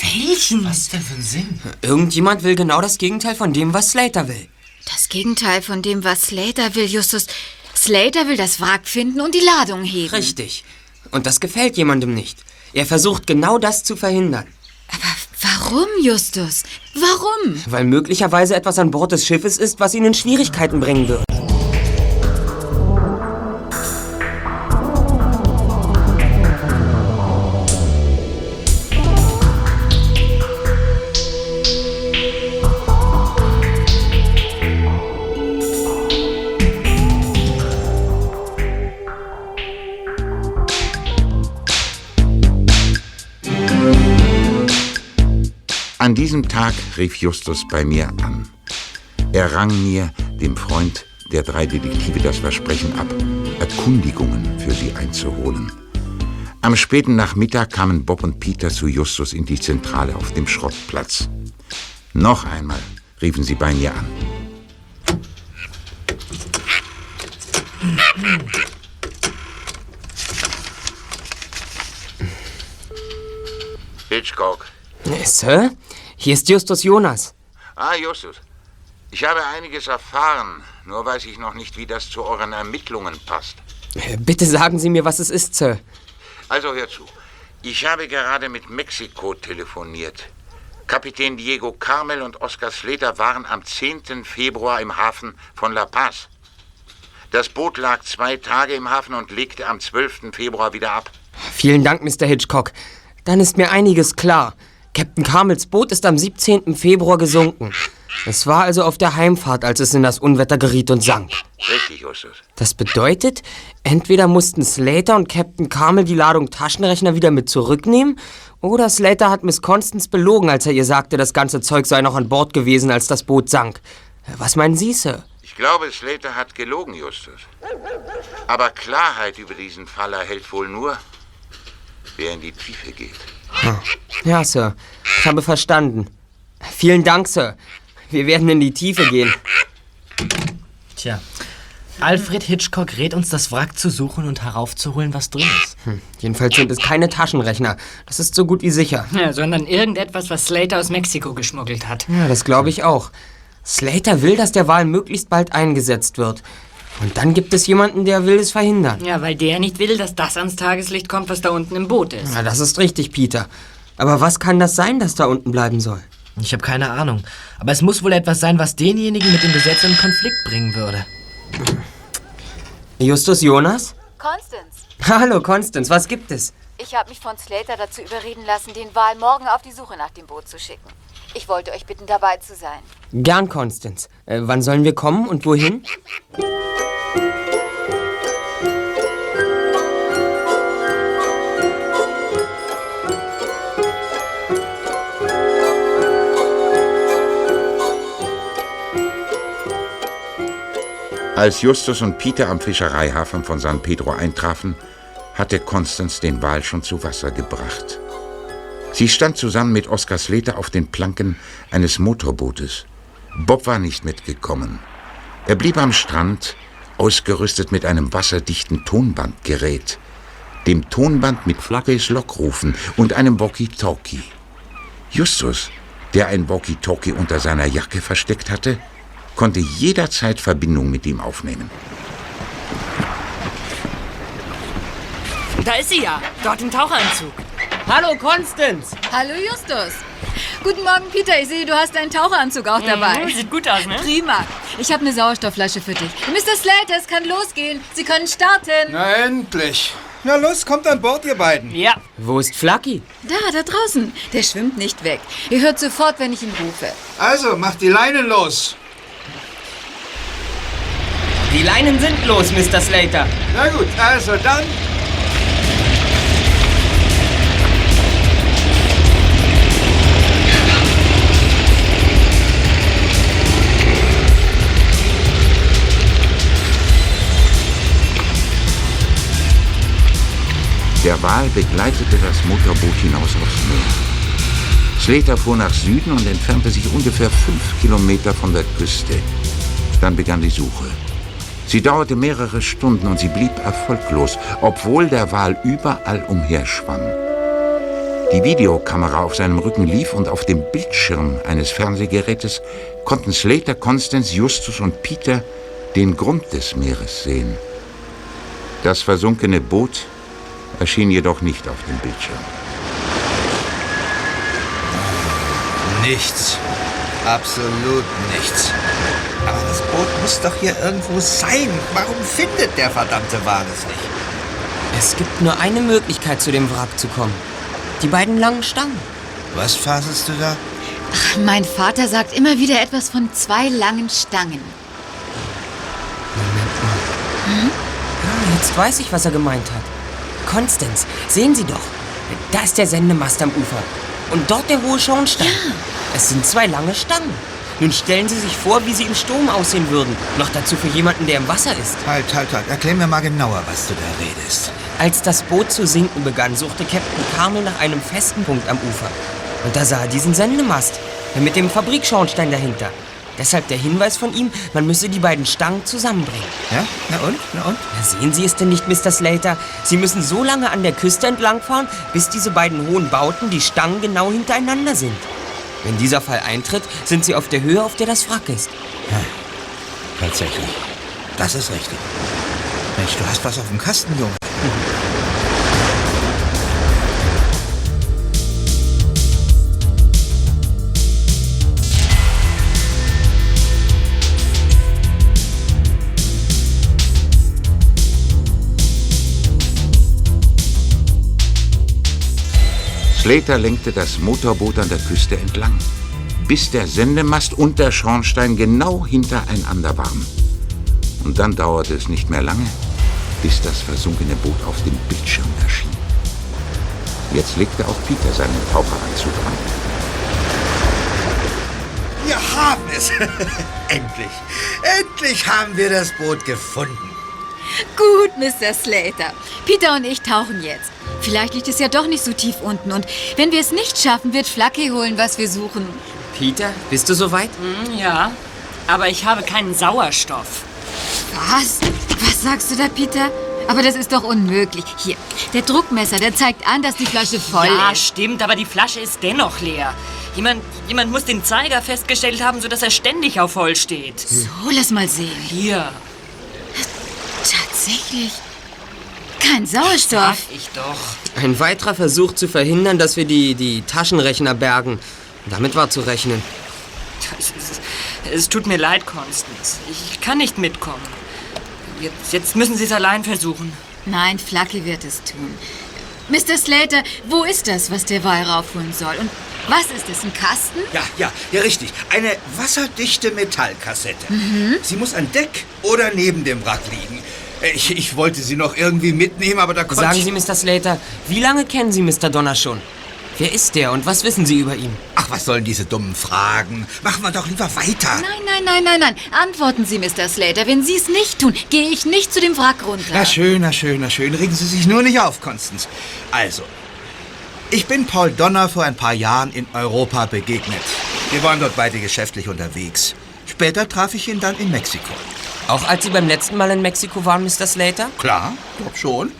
Welchen? Was ist denn für ein Sinn? Irgendjemand will genau das Gegenteil von dem, was Slater will. Das Gegenteil von dem, was Slater will, Justus. Slater will das Wrack finden und die Ladung heben. Richtig. Und das gefällt jemandem nicht. Er versucht genau das zu verhindern. Warum, Justus? Warum? Weil möglicherweise etwas an Bord des Schiffes ist, was ihn in Schwierigkeiten bringen wird. Diesem Tag rief Justus bei mir an. Er rang mir, dem Freund der drei Detektive, das Versprechen ab, Erkundigungen für sie einzuholen. Am späten Nachmittag kamen Bob und Peter zu Justus in die Zentrale auf dem Schrottplatz. Noch einmal riefen sie bei mir an. Hitchcock. Äh, Sir? Hier ist Justus Jonas. Ah, Justus. Ich habe einiges erfahren, nur weiß ich noch nicht, wie das zu euren Ermittlungen passt. Äh, Bitte sagen Sie mir, was es ist, Sir. Also hör zu. Ich habe gerade mit Mexiko telefoniert. Kapitän Diego Carmel und Oscar Slater waren am 10. Februar im Hafen von La Paz. Das Boot lag zwei Tage im Hafen und legte am 12. Februar wieder ab. Vielen Dank, Mr. Hitchcock. Dann ist mir einiges klar. Captain Carmels Boot ist am 17. Februar gesunken. Es war also auf der Heimfahrt, als es in das Unwetter geriet und sank. Richtig, Justus. Das bedeutet, entweder mussten Slater und Captain Carmel die Ladung Taschenrechner wieder mit zurücknehmen, oder Slater hat Miss Constance belogen, als er ihr sagte, das ganze Zeug sei noch an Bord gewesen, als das Boot sank. Was meinen Sie, Sir? Ich glaube, Slater hat gelogen, Justus. Aber Klarheit über diesen Fall erhält wohl nur, wer in die Tiefe geht. Ja, Sir. Ich habe verstanden. Vielen Dank, Sir. Wir werden in die Tiefe gehen. Tja, Alfred Hitchcock rät uns, das Wrack zu suchen und heraufzuholen, was drin ist. Hm. Jedenfalls sind es keine Taschenrechner. Das ist so gut wie sicher. Ja, sondern irgendetwas, was Slater aus Mexiko geschmuggelt hat. Ja, das glaube ich auch. Slater will, dass der Wal möglichst bald eingesetzt wird. Und dann gibt es jemanden, der will es verhindern. Ja, weil der nicht will, dass das ans Tageslicht kommt, was da unten im Boot ist. Ja, das ist richtig, Peter. Aber was kann das sein, das da unten bleiben soll? Ich habe keine Ahnung. Aber es muss wohl etwas sein, was denjenigen mit dem Gesetz in Konflikt bringen würde. Justus Jonas? Constance, Hallo, Constance, was gibt es? ich habe mich von Slater dazu überreden lassen, den Wal morgen auf die Suche nach dem Boot zu schicken. Ich wollte euch bitten, dabei zu sein. Gern, Constance. Äh, wann sollen wir kommen und wohin? Als Justus und Peter am Fischereihafen von San Pedro eintrafen, hatte Constance den Wal schon zu Wasser gebracht. Sie stand zusammen mit Oskar Slater auf den Planken eines Motorbootes. Bob war nicht mitgekommen. Er blieb am Strand, ausgerüstet mit einem wasserdichten Tonbandgerät, dem Tonband mit Flackes Lockrufen und einem Walkie-Talkie. Justus, der ein Walkie-Talkie unter seiner Jacke versteckt hatte, konnte jederzeit Verbindung mit ihm aufnehmen. Da ist sie ja, dort im Taucheranzug. Hallo, Constance! Hallo, Justus. Guten Morgen, Peter. Ich sehe, du hast deinen Taucheranzug auch dabei. Mhm, sieht gut aus, ne? Prima. Ich habe eine Sauerstoffflasche für dich. Mr. Slater, es kann losgehen. Sie können starten. Na endlich. Na los, kommt an Bord, ihr beiden. Ja. Wo ist Flucky? Da, da draußen. Der schwimmt nicht weg. Ihr hört sofort, wenn ich ihn rufe. Also, macht die Leinen los. Die Leinen sind los, Mr. Slater. Na gut, also dann. Der Wal begleitete das Motorboot hinaus aufs Meer. Slater fuhr nach Süden und entfernte sich ungefähr fünf Kilometer von der Küste. Dann begann die Suche. Sie dauerte mehrere Stunden und sie blieb erfolglos, obwohl der Wal überall umherschwamm. Die Videokamera auf seinem Rücken lief und auf dem Bildschirm eines Fernsehgerätes konnten Slater, Constance, Justus und Peter den Grund des Meeres sehen. Das versunkene Boot erschien jedoch nicht auf dem Bildschirm. Nichts. Absolut nichts. Aber das Boot muss doch hier irgendwo sein. Warum findet der verdammte Wal es nicht? Es gibt nur eine Möglichkeit, zu dem Wrack zu kommen. Die beiden langen Stangen. Was faselst du da? Ach, mein Vater sagt immer wieder etwas von zwei langen Stangen. Ah, jetzt weiß ich, was er gemeint hat. Constance, sehen Sie doch. Da ist der Sendemast am Ufer. Und dort der hohe Schornstein. Es sind zwei lange Stangen. Nun stellen Sie sich vor, wie sie im Sturm aussehen würden. Noch dazu für jemanden, der im Wasser ist. Halt, halt, halt. Erklär mir mal genauer, was du da redest. Als das Boot zu sinken begann, suchte Captain Carmel nach einem festen Punkt am Ufer. Und da sah er diesen Sendemast. Mit dem Fabrikschornstein dahinter. Deshalb der Hinweis von ihm, man müsse die beiden Stangen zusammenbringen. Ja? Na und? Na und? Na, sehen Sie es denn nicht, Mr. Slater? Sie müssen so lange an der Küste entlangfahren, bis diese beiden hohen Bauten, die Stangen, genau hintereinander sind. Wenn dieser Fall eintritt, sind Sie auf der Höhe, auf der das Wrack ist. Ja, tatsächlich. Das ist richtig. Mensch, du hast was auf dem Kasten, Junge. Slater lenkte das Motorboot an der Küste entlang, bis der Sendemast und der Schornstein genau hintereinander waren. Und dann dauerte es nicht mehr lange, bis das versunkene Boot auf dem Bildschirm erschien. Jetzt legte auch Peter seinen Taucheranzug an. Wir haben es. Endlich. Endlich haben wir das Boot gefunden. Gut, Mr. Slater. Peter und ich tauchen jetzt. Vielleicht liegt es ja doch nicht so tief unten. Und wenn wir es nicht schaffen, wird Flacky holen, was wir suchen. Peter, bist du soweit? Hm, ja, aber ich habe keinen Sauerstoff. Was? Was sagst du da, Peter? Aber das ist doch unmöglich. Hier, der Druckmesser, der zeigt an, dass die Flasche voll ja, ist. stimmt, aber die Flasche ist dennoch leer. Jemand, jemand muss den Zeiger festgestellt haben, sodass er ständig auf voll steht. So, lass mal sehen. Hier. Tatsächlich. Kein Sauerstoff. Sag ich doch. Ein weiterer Versuch zu verhindern, dass wir die, die Taschenrechner bergen. Damit war zu rechnen. Es, es, es tut mir leid, Constance. Ich kann nicht mitkommen. Jetzt, jetzt müssen Sie es allein versuchen. Nein, Flacky wird es tun. Mr. Slater, wo ist das, was der Wal raufholen soll? Und was ist es, ein Kasten? Ja, ja, ja, richtig. Eine wasserdichte Metallkassette. Mhm. Sie muss an Deck oder neben dem Wrack liegen. Ich, ich wollte sie noch irgendwie mitnehmen, aber da konnte Sagen. Sie, Mr. Slater, wie lange kennen Sie Mr. Donner schon? Wer ist der und was wissen Sie über ihn? Ach, was sollen diese dummen Fragen? Machen wir doch lieber weiter. Nein, nein, nein, nein, nein. Antworten Sie, Mr. Slater. Wenn Sie es nicht tun, gehe ich nicht zu dem Wrack runter. Na schön, na schön, na schön. Regen Sie sich nur nicht auf, Konstanz. Also, ich bin Paul Donner vor ein paar Jahren in Europa begegnet. Wir waren dort beide geschäftlich unterwegs. Später traf ich ihn dann in Mexiko. Auch als Sie beim letzten Mal in Mexiko waren, Mr. Slater? Klar, glaub schon.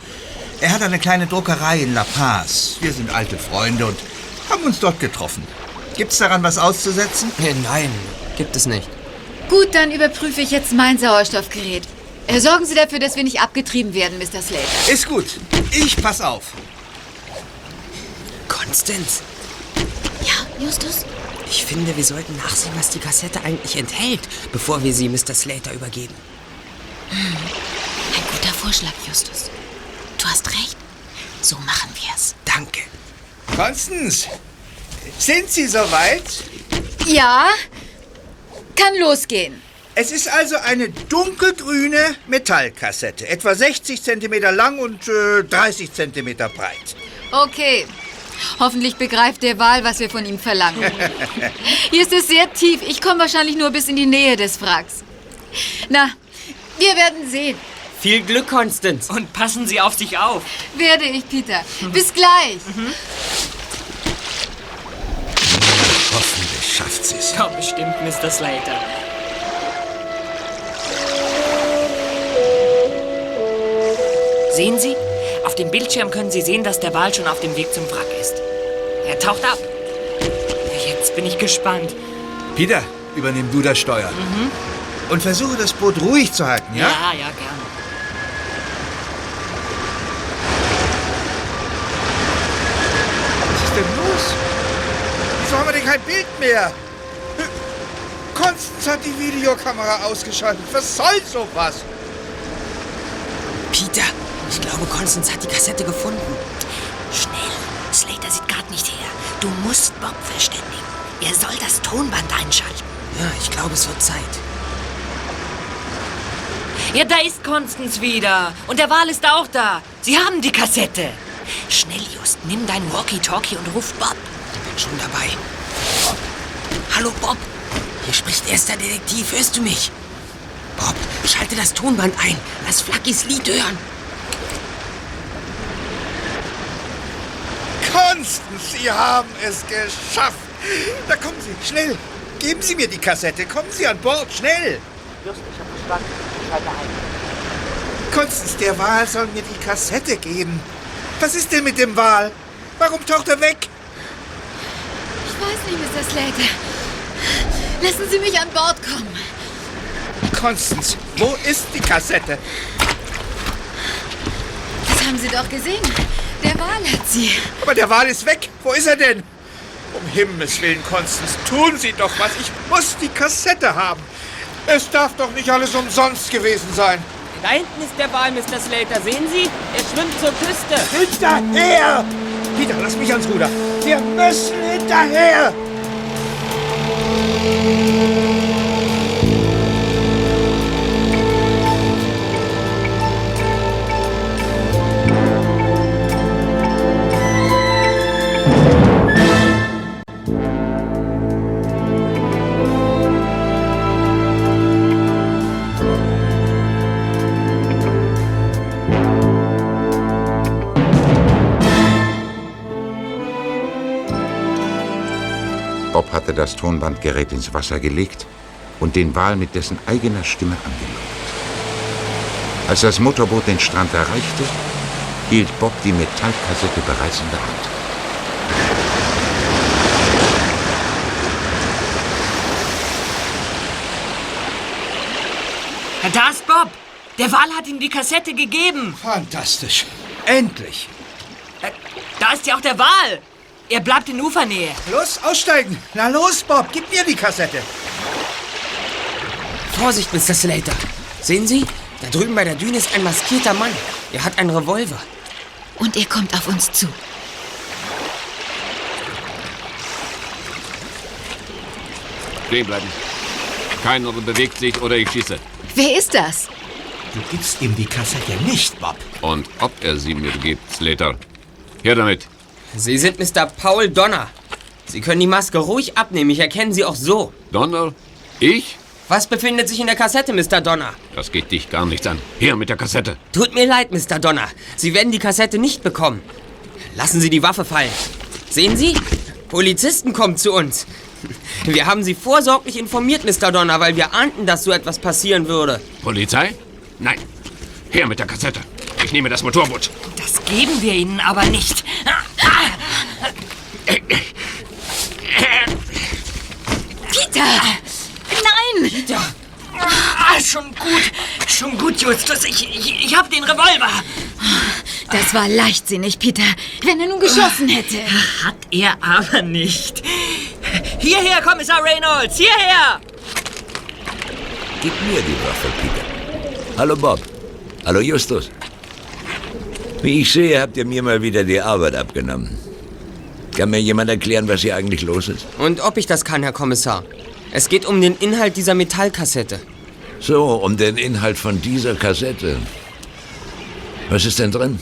Er hat eine kleine Druckerei in La Paz. Wir sind alte Freunde und haben uns dort getroffen. Gibt's daran was auszusetzen? Äh, Nein, gibt es nicht. Gut, dann überprüfe ich jetzt mein Sauerstoffgerät. Äh, Sorgen Sie dafür, dass wir nicht abgetrieben werden, Mr. Slater. Ist gut. Ich pass auf. Constance, Ja, Justus? Ich finde, wir sollten nachsehen, was die Kassette eigentlich enthält, bevor wir sie Mr. Slater übergeben. Ein guter Vorschlag, Justus. Du hast recht. So machen wir's. Danke. Konstanz, sind Sie soweit? Ja, kann losgehen. Es ist also eine dunkelgrüne Metallkassette, etwa 60 cm lang und äh, 30 cm breit. Okay. Hoffentlich begreift der Wal, was wir von ihm verlangen. Hier ist es sehr tief. Ich komme wahrscheinlich nur bis in die Nähe des Wracks. Na, wir werden sehen. Viel Glück, Constance. Und passen Sie auf sich auf. Werde ich, Peter. Bis gleich. Hoffentlich schafft sie's. Ja, bestimmt, Mr. Slater. Sehen Sie? Auf dem Bildschirm können Sie sehen, dass der Wal schon auf dem Weg zum Wrack ist. Er taucht ab. Jetzt bin ich gespannt. Peter, übernimm du das Steuer. Und versuche das Boot ruhig zu halten, ja? Ja, ja, gerne. Was ist denn los? Wieso haben wir denn kein Bild mehr? Konstanz hat die Videokamera ausgeschaltet. Was soll sowas? Peter, ich glaube, Constance hat die Kassette gefunden. Schnell. Slater sieht gerade nicht her. Du musst Bob verständigen. Er soll das Tonband einschalten. Ja, ich glaube, es wird Zeit. Ja, da ist Constance wieder. Und der Wal ist auch da. Sie haben die Kassette. Schnell, Just, nimm dein Walkie-Talkie und ruf Bob. Ich bin schon dabei. Hallo, Bob. Hier spricht erster Detektiv. Hörst du mich? Bob, schalte das Tonband ein. Lass Flackys Lied hören. Konstanz, Sie haben es geschafft. Da kommen Sie, schnell. Geben Sie mir die Kassette. Kommen Sie an Bord, schnell. Just, ich hab verstanden. Schalte ein. Konstanz, der Wal soll mir die Kassette geben. Was ist denn mit dem Wal? Warum taucht er weg? Ich weiß nicht, Mr. Slater. Lassen Sie mich an Bord kommen. Konstanz, wo ist die Kassette? Das haben Sie doch gesehen. Der Wal hat sie. Aber der Wal ist weg. Wo ist er denn? Um Himmels Willen, Konstanz, tun Sie doch was. Ich muss die Kassette haben. Es darf doch nicht alles umsonst gewesen sein. Da hinten ist der Wal, Mr. Slater. Sehen Sie? Er schwimmt zur Küste. Hinterher! Peter, lass mich ans Ruder. Wir müssen hinterher! Hatte das Tonbandgerät ins Wasser gelegt und den Wal mit dessen eigener Stimme angelockt. Als das Motorboot den Strand erreichte, hielt Bob die Metallkassette bereits in der Hand. Da ist Bob. Der Wal hat ihm die Kassette gegeben. Fantastisch. Endlich. Äh, Da ist ja auch der Wal. Er bleibt in Ufernähe. Los, aussteigen. Na los, Bob, gib mir die Kassette. Vorsicht, Mr. Slater. Sehen Sie? Da drüben bei der Düne ist ein maskierter Mann. Er hat einen Revolver. Und er kommt auf uns zu. Stehen bleiben. Keiner bewegt sich oder ich schieße. Wer ist das? Du gibst ihm die Kassette nicht, Bob. Und ob er sie mir gibt, Slater. Her damit. Sie sind Mr. Paul Donner. Sie können die Maske ruhig abnehmen. Ich erkenne Sie auch so. Donner? Ich? Was befindet sich in der Kassette, Mr. Donner? Das geht dich gar nichts an. Her mit der Kassette. Tut mir leid, Mr. Donner. Sie werden die Kassette nicht bekommen. Lassen Sie die Waffe fallen. Sehen Sie? Polizisten kommen zu uns. Wir haben Sie vorsorglich informiert, Mr. Donner, weil wir ahnten, dass so etwas passieren würde. Polizei? Nein. Her mit der Kassette. Ich nehme das Motorboot. Das geben wir ihnen aber nicht. Peter! Nein! Peter! Ah, schon gut. Schon gut, Justus. Ich, ich, ich hab den Revolver. Das war leichtsinnig, Peter. Wenn er nun geschossen hätte. Hat er aber nicht. Hierher, Kommissar Reynolds, hierher! Gib mir die Waffe, Peter. Hallo Bob. Hallo Justus. Wie ich sehe, habt ihr mir mal wieder die Arbeit abgenommen. Kann mir jemand erklären, was hier eigentlich los ist? Und ob ich das kann, Herr Kommissar. Es geht um den Inhalt dieser Metallkassette. So, um den Inhalt von dieser Kassette. Was ist denn drin?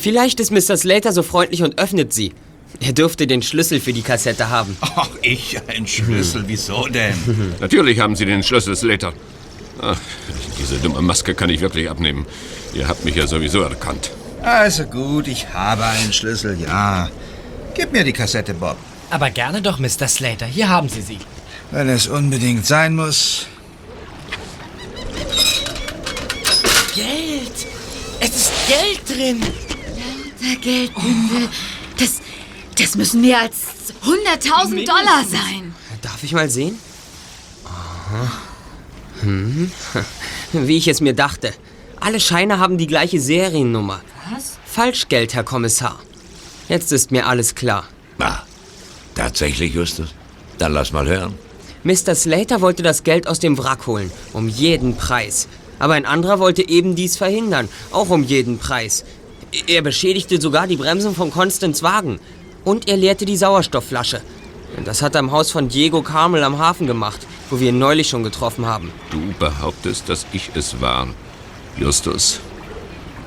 Vielleicht ist Mr. Slater so freundlich und öffnet sie. Er dürfte den Schlüssel für die Kassette haben. Ach, ich ein Schlüssel. Wieso denn? Natürlich haben Sie den Schlüssel, Slater. Ach, diese dumme Maske kann ich wirklich abnehmen. Ihr habt mich ja sowieso erkannt. Also gut, ich habe einen Schlüssel, ja. Gib mir die Kassette, Bob. Aber gerne doch, Mr. Slater. Hier haben Sie sie. Wenn es unbedingt sein muss. Geld! Es ist Geld drin! Der Geldbündel. Das, das müssen mehr als 100.000 Dollar sein. Darf ich mal sehen? Aha. Hm. Wie ich es mir dachte. Alle Scheine haben die gleiche Seriennummer. Was? Falschgeld, Herr Kommissar. Jetzt ist mir alles klar. Ah, tatsächlich, Justus? Dann lass mal hören. Mr. Slater wollte das Geld aus dem Wrack holen, um jeden Preis. Aber ein anderer wollte eben dies verhindern, auch um jeden Preis. Er beschädigte sogar die Bremsen von Constance Wagen. Und er leerte die Sauerstoffflasche. Das hat er im Haus von Diego Carmel am Hafen gemacht, wo wir ihn neulich schon getroffen haben. Du behauptest, dass ich es war. Justus.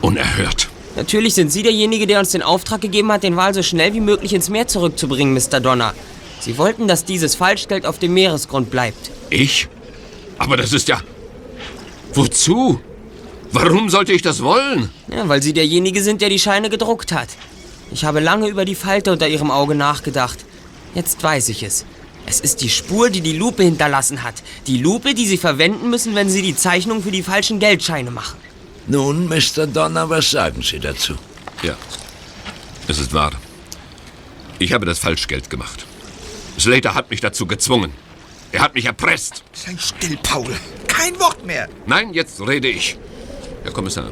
Unerhört. Natürlich sind Sie derjenige, der uns den Auftrag gegeben hat, den Wal so schnell wie möglich ins Meer zurückzubringen, Mr. Donner. Sie wollten, dass dieses Falschgeld auf dem Meeresgrund bleibt. Ich? Aber das ist ja. Wozu? Warum sollte ich das wollen? Ja, weil Sie derjenige sind, der die Scheine gedruckt hat. Ich habe lange über die Falte unter Ihrem Auge nachgedacht. Jetzt weiß ich es. Es ist die Spur, die die Lupe hinterlassen hat. Die Lupe, die Sie verwenden müssen, wenn Sie die Zeichnung für die falschen Geldscheine machen. Nun, Mr. Donner, was sagen Sie dazu? Ja, es ist wahr. Ich habe das Falschgeld gemacht. Slater hat mich dazu gezwungen. Er hat mich erpresst. Sei still, Paul. Kein Wort mehr. Nein, jetzt rede ich. Herr Kommissar,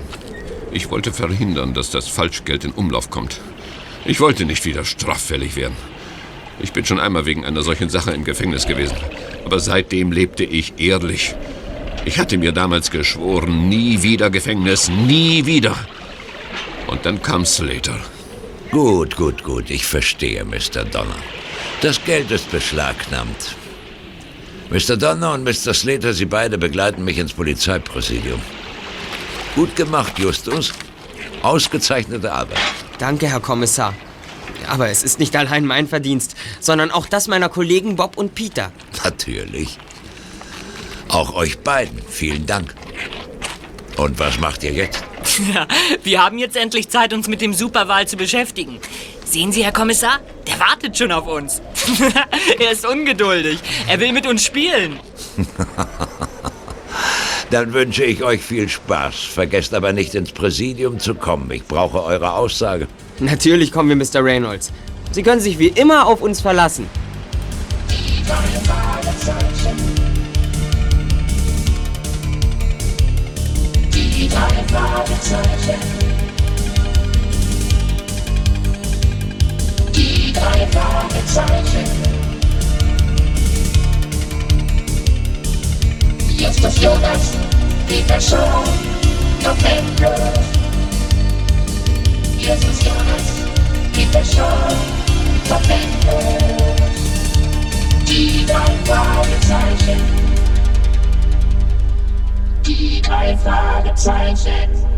ich wollte verhindern, dass das Falschgeld in Umlauf kommt. Ich wollte nicht wieder straffällig werden. Ich bin schon einmal wegen einer solchen Sache im Gefängnis gewesen. Aber seitdem lebte ich ehrlich. Ich hatte mir damals geschworen, nie wieder Gefängnis, nie wieder. Und dann kam Slater. Gut, gut, gut. Ich verstehe, Mr. Donner. Das Geld ist beschlagnahmt. Mr. Donner und Mr. Slater, Sie beide begleiten mich ins Polizeipräsidium. Gut gemacht, Justus. Ausgezeichnete Arbeit. Danke, Herr Kommissar. Aber es ist nicht allein mein Verdienst, sondern auch das meiner Kollegen Bob und Peter. Natürlich. Auch euch beiden. Vielen Dank. Und was macht ihr jetzt? Ja, wir haben jetzt endlich Zeit, uns mit dem Superwahl zu beschäftigen. Sehen Sie, Herr Kommissar? Der wartet schon auf uns. er ist ungeduldig. Er will mit uns spielen. Dann wünsche ich euch viel Spaß. Vergesst aber nicht ins Präsidium zu kommen. Ich brauche eure Aussage. Natürlich kommen wir, Mr. Reynolds. Sie können sich wie immer auf uns verlassen. Die drei Fragezeichen. Drei Fragezeichen. Justus Jonas, Peter Shaw, Bob Andrews. Justus Jonas, Peter Shaw, Bob Andrews. Die drei Fragezeichen. Die drei Fragezeichen.